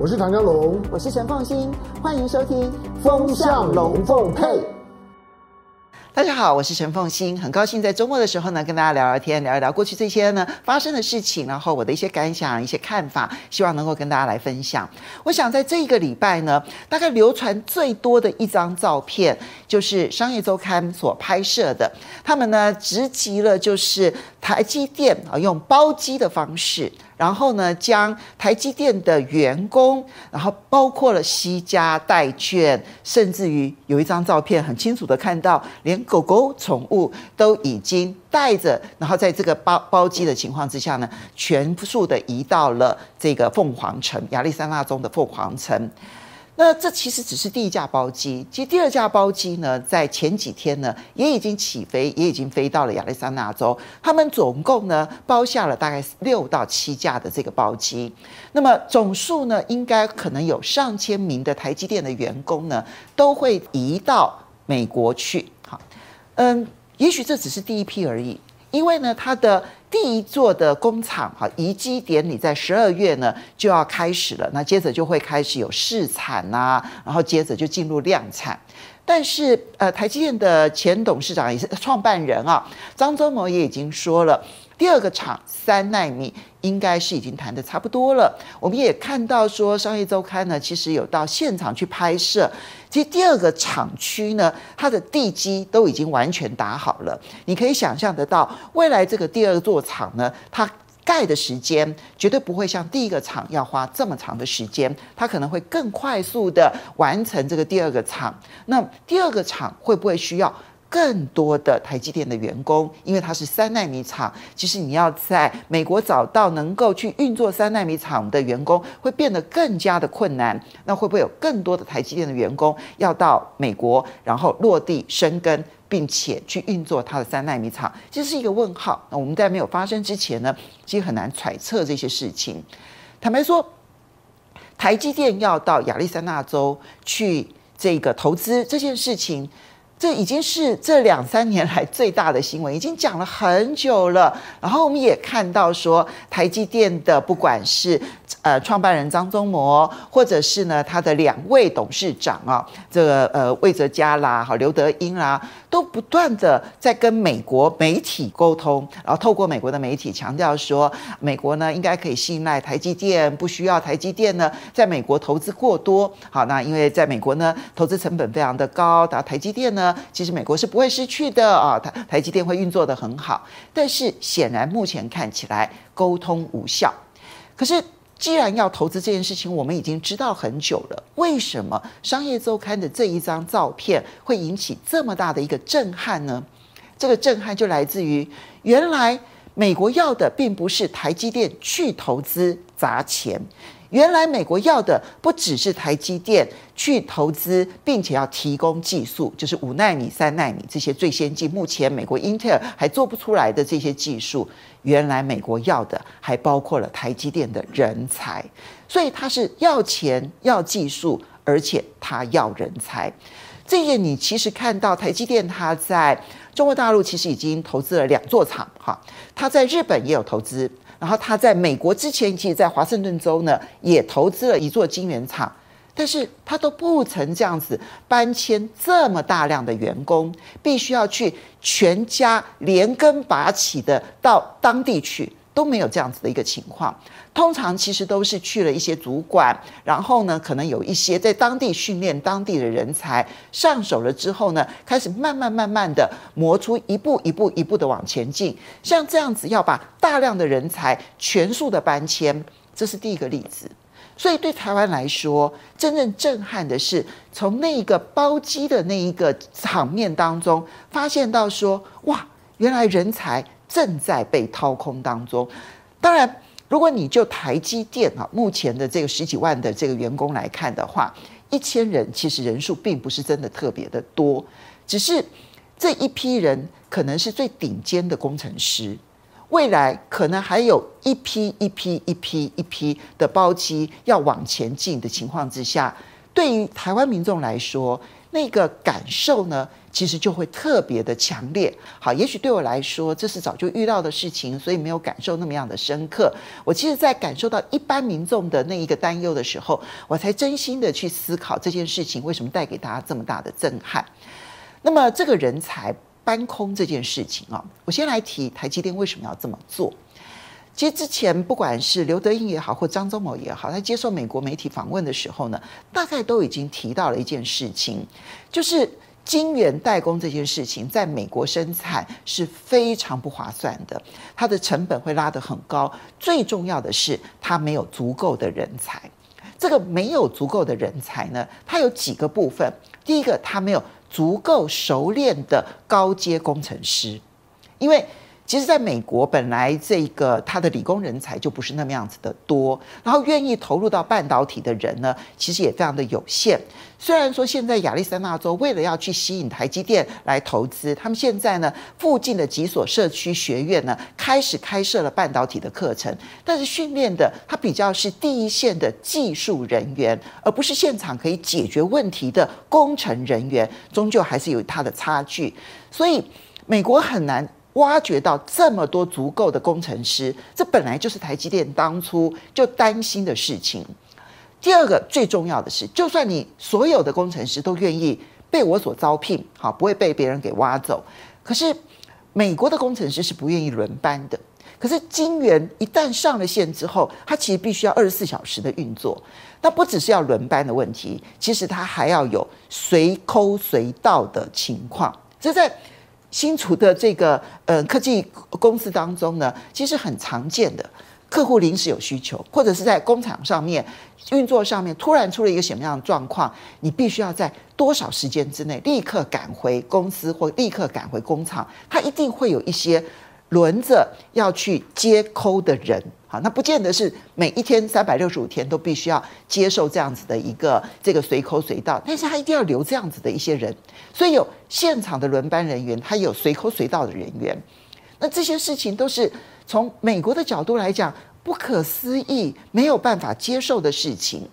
我是唐江龙，我是陈凤欣，欢迎收听《风向龙凤配》。大家好，我是陈凤欣，很高兴在周末的时候呢，跟大家聊聊天，聊一聊过去这些呢发生的事情，然后我的一些感想、一些看法，希望能够跟大家来分享。我想在这一个礼拜呢，大概流传最多的一张照片，就是《商业周刊》所拍摄的，他们呢直击了，就是台积电啊用包机的方式。然后呢，将台积电的员工，然后包括了西家代券，甚至于有一张照片很清楚的看到，连狗狗宠物都已经带着，然后在这个包包机的情况之下呢，全数的移到了这个凤凰城，亚利桑那中的凤凰城。那这其实只是第一架包机，其实第二架包机呢，在前几天呢，也已经起飞，也已经飞到了亚利桑那州。他们总共呢包下了大概六到七架的这个包机，那么总数呢，应该可能有上千名的台积电的员工呢，都会移到美国去。好，嗯，也许这只是第一批而已，因为呢，它的。第一座的工厂哈移机典礼在十二月呢就要开始了，那接着就会开始有试产呐、啊，然后接着就进入量产。但是呃，台积电的前董事长也是创办人啊，张忠谋也已经说了。第二个厂三奈米应该是已经谈得差不多了。我们也看到说，《商业周刊》呢其实有到现场去拍摄。其实第二个厂区呢，它的地基都已经完全打好了。你可以想象得到，未来这个第二座厂呢，它盖的时间绝对不会像第一个厂要花这么长的时间，它可能会更快速的完成这个第二个厂。那第二个厂会不会需要？更多的台积电的员工，因为它是三纳米厂，其实你要在美国找到能够去运作三纳米厂的员工，会变得更加的困难。那会不会有更多的台积电的员工要到美国，然后落地生根，并且去运作它的三纳米厂？这是一个问号。那我们在没有发生之前呢，其实很难揣测这些事情。坦白说，台积电要到亚利桑那州去这个投资这件事情。这已经是这两三年来最大的新闻，已经讲了很久了。然后我们也看到说，台积电的不管是呃创办人张忠谋，或者是呢他的两位董事长啊，这个呃魏哲家啦，好刘德英啦，都不断的在跟美国媒体沟通，然后透过美国的媒体强调说，美国呢应该可以信赖台积电，不需要台积电呢在美国投资过多。好，那因为在美国呢投资成本非常的高，打台积电呢。其实美国是不会失去的啊，台台积电会运作得很好，但是显然目前看起来沟通无效。可是既然要投资这件事情，我们已经知道很久了，为什么商业周刊的这一张照片会引起这么大的一个震撼呢？这个震撼就来自于原来美国要的并不是台积电去投资砸钱。原来美国要的不只是台积电去投资，并且要提供技术，就是五纳米、三纳米这些最先进，目前美国英特尔还做不出来的这些技术。原来美国要的还包括了台积电的人才，所以他是要钱、要技术，而且他要人才。这个你其实看到台积电，它在中国大陆其实已经投资了两座厂，哈，它在日本也有投资。然后他在美国之前，其实在华盛顿州呢也投资了一座晶圆厂，但是他都不曾这样子搬迁这么大量的员工，必须要去全家连根拔起的到当地去。都没有这样子的一个情况，通常其实都是去了一些主管，然后呢，可能有一些在当地训练当地的人才上手了之后呢，开始慢慢慢慢的磨出一步一步一步的往前进。像这样子要把大量的人才全数的搬迁，这是第一个例子。所以对台湾来说，真正震撼的是从那一个包机的那一个场面当中，发现到说，哇，原来人才。正在被掏空当中。当然，如果你就台积电啊，目前的这个十几万的这个员工来看的话，一千人其实人数并不是真的特别的多，只是这一批人可能是最顶尖的工程师，未来可能还有一批一批一批一批的包机要往前进的情况之下，对于台湾民众来说，那个感受呢，其实就会特别的强烈。好，也许对我来说，这是早就遇到的事情，所以没有感受那么样的深刻。我其实，在感受到一般民众的那一个担忧的时候，我才真心的去思考这件事情为什么带给大家这么大的震撼。那么，这个人才搬空这件事情啊，我先来提台积电为什么要这么做。其实之前不管是刘德英也好，或张忠谋也好，在接受美国媒体访问的时候呢，大概都已经提到了一件事情，就是晶圆代工这件事情，在美国生产是非常不划算的，它的成本会拉得很高。最重要的是，它没有足够的人才。这个没有足够的人才呢，它有几个部分。第一个，它没有足够熟练的高阶工程师，因为。其实，在美国，本来这个他的理工人才就不是那么样子的多，然后愿意投入到半导体的人呢，其实也非常的有限。虽然说现在亚利桑那州为了要去吸引台积电来投资，他们现在呢附近的几所社区学院呢开始开设了半导体的课程，但是训练的它比较是第一线的技术人员，而不是现场可以解决问题的工程人员，终究还是有它的差距。所以美国很难。挖掘到这么多足够的工程师，这本来就是台积电当初就担心的事情。第二个最重要的是，就算你所有的工程师都愿意被我所招聘，好，不会被别人给挖走。可是美国的工程师是不愿意轮班的。可是晶圆一旦上了线之后，它其实必须要二十四小时的运作。那不只是要轮班的问题，其实它还要有随扣随到的情况。这在新出的这个呃科技公司当中呢，其实很常见的，客户临时有需求，或者是在工厂上面运作上面突然出了一个什么样的状况，你必须要在多少时间之内立刻赶回公司或立刻赶回工厂，他一定会有一些轮着要去接 call 的人。好，那不见得是每一天三百六十五天都必须要接受这样子的一个这个随口随到，但是他一定要留这样子的一些人，所以有现场的轮班人员，他有随口随到的人员，那这些事情都是从美国的角度来讲不可思议、没有办法接受的事情。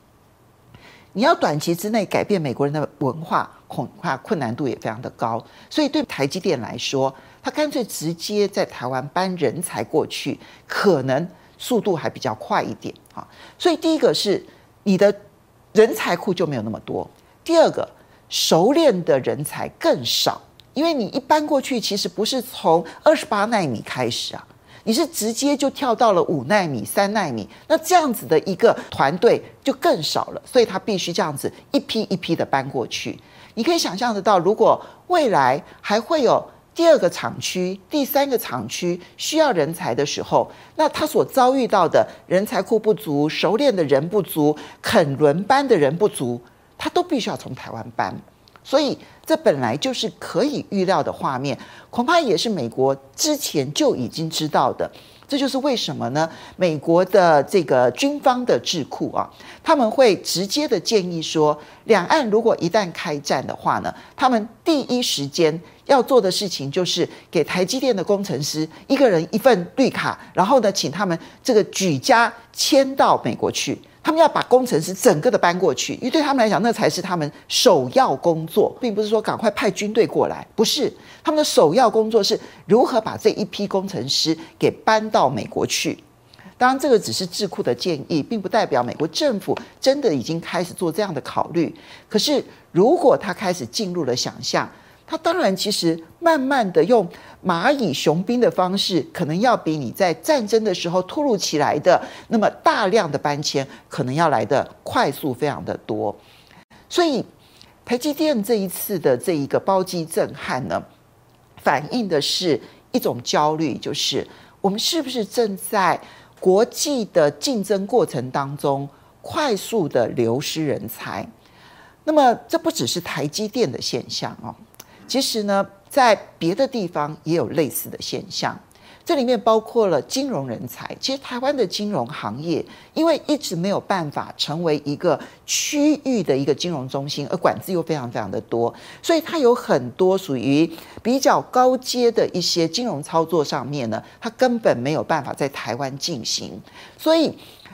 你要短期之内改变美国人的文化，恐怕困难度也非常的高，所以对台积电来说，他干脆直接在台湾搬人才过去，可能。速度还比较快一点啊，所以第一个是你的人才库就没有那么多，第二个熟练的人才更少，因为你一搬过去其实不是从二十八纳米开始啊，你是直接就跳到了五纳米、三纳米，那这样子的一个团队就更少了，所以他必须这样子一批一批的搬过去。你可以想象得到，如果未来还会有。第二个厂区、第三个厂区需要人才的时候，那他所遭遇到的人才库不足、熟练的人不足、肯轮班的人不足，他都必须要从台湾搬。所以这本来就是可以预料的画面，恐怕也是美国之前就已经知道的。这就是为什么呢？美国的这个军方的智库啊，他们会直接的建议说，两岸如果一旦开战的话呢，他们第一时间要做的事情就是给台积电的工程师一个人一份绿卡，然后呢，请他们这个举家迁到美国去。他们要把工程师整个的搬过去，因为对他们来讲，那才是他们首要工作，并不是说赶快派军队过来，不是。他们的首要工作是如何把这一批工程师给搬到美国去。当然，这个只是智库的建议，并不代表美国政府真的已经开始做这样的考虑。可是，如果他开始进入了想象，他当然其实慢慢的用蚂蚁雄兵的方式，可能要比你在战争的时候突如其来的那么大量的搬迁，可能要来得快速非常的多。所以台积电这一次的这一个包机震撼呢，反映的是一种焦虑，就是我们是不是正在国际的竞争过程当中快速的流失人才？那么这不只是台积电的现象哦。其实呢，在别的地方也有类似的现象，这里面包括了金融人才。其实台湾的金融行业，因为一直没有办法成为一个区域的一个金融中心，而管制又非常非常的多，所以它有很多属于比较高阶的一些金融操作上面呢，它根本没有办法在台湾进行。所以，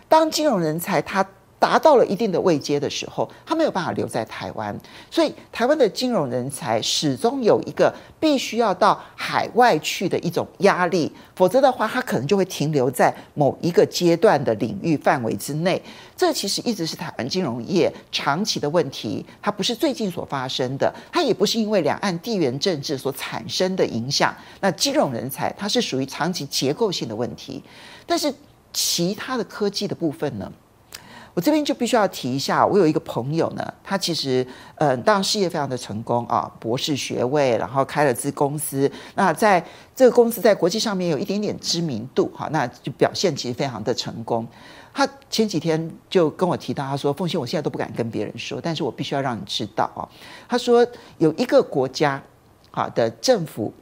当金融人才他达到了一定的位阶的时候，他没有办法留在台湾，所以台湾的金融人才始终有一个必须要到海外去的一种压力，否则的话，他可能就会停留在某一个阶段的领域范围之内。这其实一直是台湾金融业长期的问题，它不是最近所发生的，它也不是因为两岸地缘政治所产生的影响。那金融人才，它是属于长期结构性的问题，但是其他的科技的部分呢？我这边就必须要提一下，我有一个朋友呢，他其实嗯，当然事业非常的成功啊，博士学位，然后开了支公司。那在这个公司在国际上面有一点点知名度哈，那就表现其实非常的成功。他前几天就跟我提到，他说：“凤馨，我现在都不敢跟别人说，但是我必须要让你知道啊。”他说有一个国家好的政府，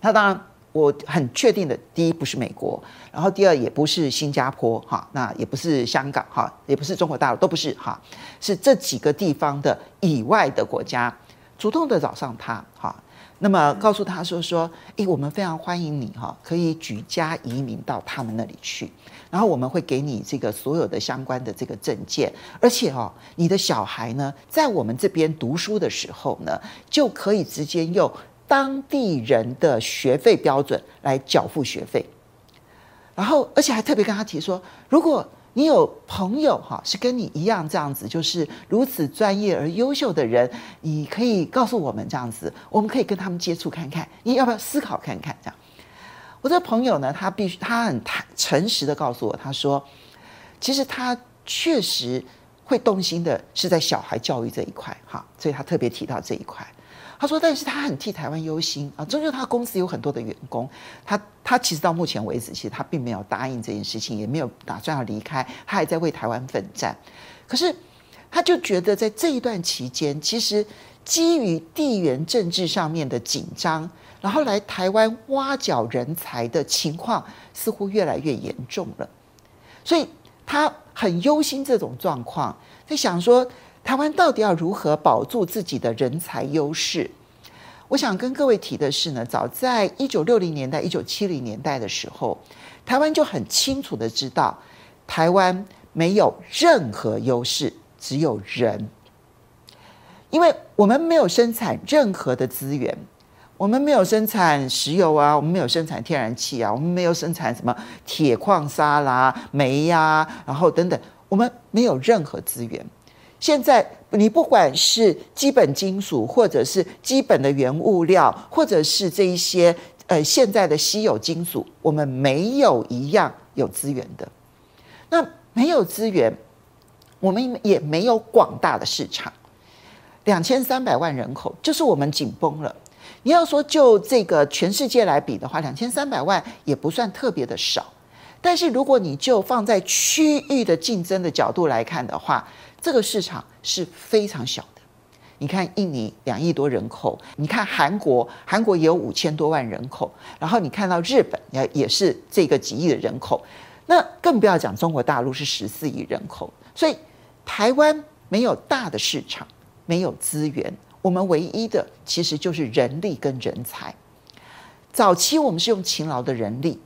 他当然。我很确定的，第一不是美国，然后第二也不是新加坡，哈，那也不是香港，哈，也不是中国大陆，都不是，哈，是这几个地方的以外的国家主动的找上他，哈，那么告诉他说说，诶，我们非常欢迎你，哈，可以举家移民到他们那里去，然后我们会给你这个所有的相关的这个证件，而且哦，你的小孩呢，在我们这边读书的时候呢，就可以直接用。当地人的学费标准来缴付学费，然后而且还特别跟他提说，如果你有朋友哈是跟你一样这样子，就是如此专业而优秀的人，你可以告诉我们这样子，我们可以跟他们接触看看，你要不要思考看看？这样，我这朋友呢，他必须他很坦诚实的告诉我，他说，其实他确实会动心的是在小孩教育这一块哈，所以他特别提到这一块。他说：“但是他很替台湾忧心啊，终究他公司有很多的员工，他他其实到目前为止，其实他并没有答应这件事情，也没有打算要离开，他还在为台湾奋战。可是他就觉得在这一段期间，其实基于地缘政治上面的紧张，然后来台湾挖角人才的情况似乎越来越严重了，所以他很忧心这种状况，在想说。”台湾到底要如何保住自己的人才优势？我想跟各位提的是呢，早在一九六零年代、一九七零年代的时候，台湾就很清楚的知道，台湾没有任何优势，只有人。因为我们没有生产任何的资源，我们没有生产石油啊，我们没有生产天然气啊，我们没有生产什么铁矿砂啦、煤呀、然后等等，我们没有任何资源。现在你不管是基本金属，或者是基本的原物料，或者是这一些呃现在的稀有金属，我们没有一样有资源的。那没有资源，我们也没有广大的市场。两千三百万人口就是我们紧绷了。你要说就这个全世界来比的话，两千三百万也不算特别的少。但是如果你就放在区域的竞争的角度来看的话，这个市场是非常小的。你看印尼两亿多人口，你看韩国，韩国也有五千多万人口，然后你看到日本也也是这个几亿的人口，那更不要讲中国大陆是十四亿人口。所以台湾没有大的市场，没有资源，我们唯一的其实就是人力跟人才。早期我们是用勤劳的人力。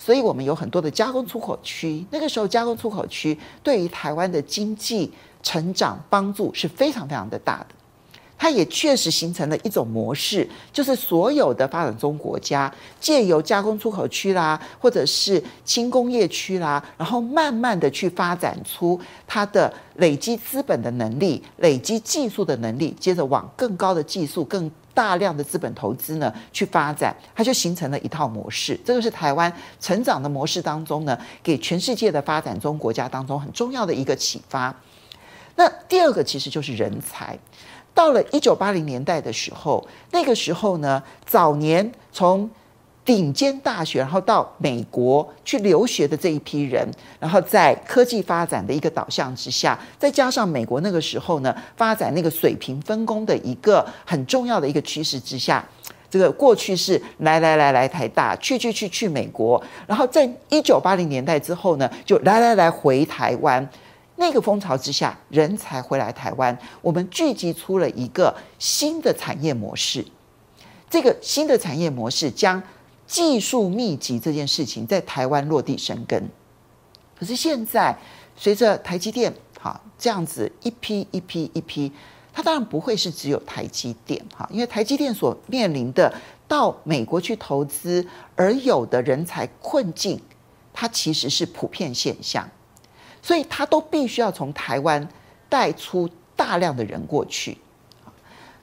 所以我们有很多的加工出口区，那个时候加工出口区对于台湾的经济成长帮助是非常非常的大的。它也确实形成了一种模式，就是所有的发展中国家借由加工出口区啦，或者是轻工业区啦，然后慢慢的去发展出它的累积资本的能力、累积技术的能力，接着往更高的技术更。大量的资本投资呢，去发展，它就形成了一套模式。这个是台湾成长的模式当中呢，给全世界的发展中国家当中很重要的一个启发。那第二个其实就是人才。到了一九八零年代的时候，那个时候呢，早年从顶尖大学，然后到美国去留学的这一批人，然后在科技发展的一个导向之下，再加上美国那个时候呢，发展那个水平分工的一个很重要的一个趋势之下，这个过去是来来来来台大，去去去去美国，然后在一九八零年代之后呢，就来来来回台湾，那个风潮之下，人才回来台湾，我们聚集出了一个新的产业模式，这个新的产业模式将。技术密集这件事情在台湾落地生根，可是现在随着台积电哈，这样子一批一批一批，它当然不会是只有台积电哈，因为台积电所面临的到美国去投资而有的人才困境，它其实是普遍现象，所以他都必须要从台湾带出大量的人过去。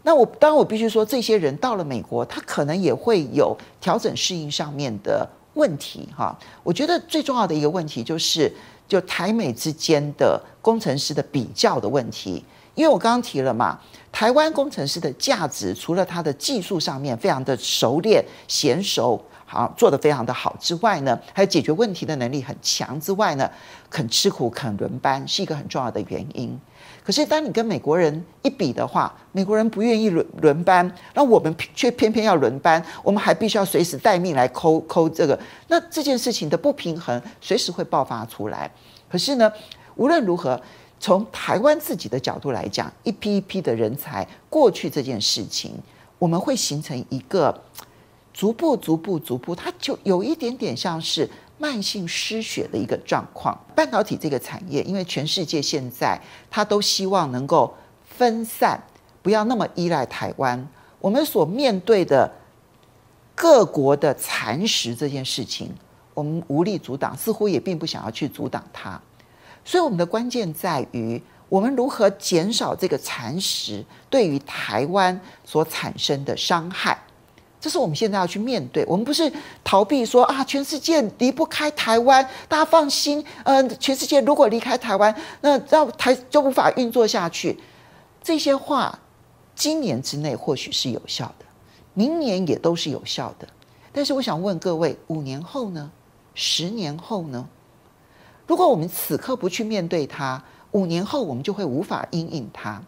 那我当然我必须说，这些人到了美国，他可能也会有调整适应上面的问题哈。我觉得最重要的一个问题就是，就台美之间的工程师的比较的问题。因为我刚刚提了嘛，台湾工程师的价值，除了他的技术上面非常的熟练、娴熟，好做得非常的好之外呢，还有解决问题的能力很强之外呢，肯吃苦、肯轮班是一个很重要的原因。可是，当你跟美国人一比的话，美国人不愿意轮轮班，那我们却偏偏要轮班，我们还必须要随时待命来抠抠这个，那这件事情的不平衡随时会爆发出来。可是呢，无论如何，从台湾自己的角度来讲，一批一批的人才过去这件事情，我们会形成一个逐步、逐步、逐步，它就有一点点像是。慢性失血的一个状况，半导体这个产业，因为全世界现在它都希望能够分散，不要那么依赖台湾。我们所面对的各国的蚕食这件事情，我们无力阻挡，似乎也并不想要去阻挡它。所以，我们的关键在于我们如何减少这个蚕食对于台湾所产生的伤害。这是我们现在要去面对。我们不是逃避说啊，全世界离不开台湾，大家放心。嗯，全世界如果离开台湾，那让台就无法运作下去。这些话，今年之内或许是有效的，明年也都是有效的。但是我想问各位，五年后呢？十年后呢？如果我们此刻不去面对它，五年后我们就会无法因应它。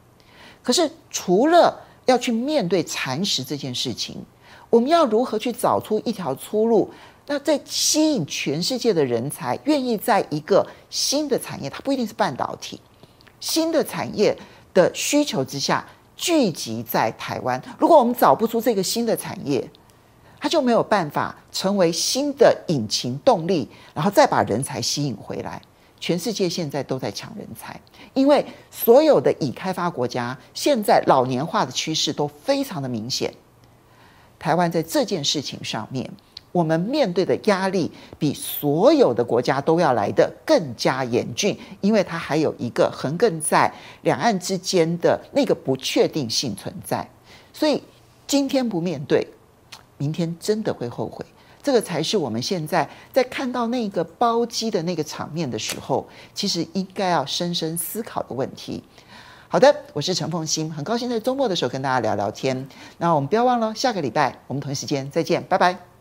可是除了要去面对蚕食这件事情，我们要如何去找出一条出路？那在吸引全世界的人才，愿意在一个新的产业，它不一定是半导体，新的产业的需求之下聚集在台湾。如果我们找不出这个新的产业，它就没有办法成为新的引擎动力，然后再把人才吸引回来。全世界现在都在抢人才，因为所有的已开发国家现在老年化的趋势都非常的明显。台湾在这件事情上面，我们面对的压力比所有的国家都要来得更加严峻，因为它还有一个横亘在两岸之间的那个不确定性存在。所以今天不面对，明天真的会后悔。这个才是我们现在在看到那个包机的那个场面的时候，其实应该要深深思考的问题。好的，我是陈凤欣，很高兴在周末的时候跟大家聊聊天。那我们不要忘了，下个礼拜我们同一时间再见，拜拜。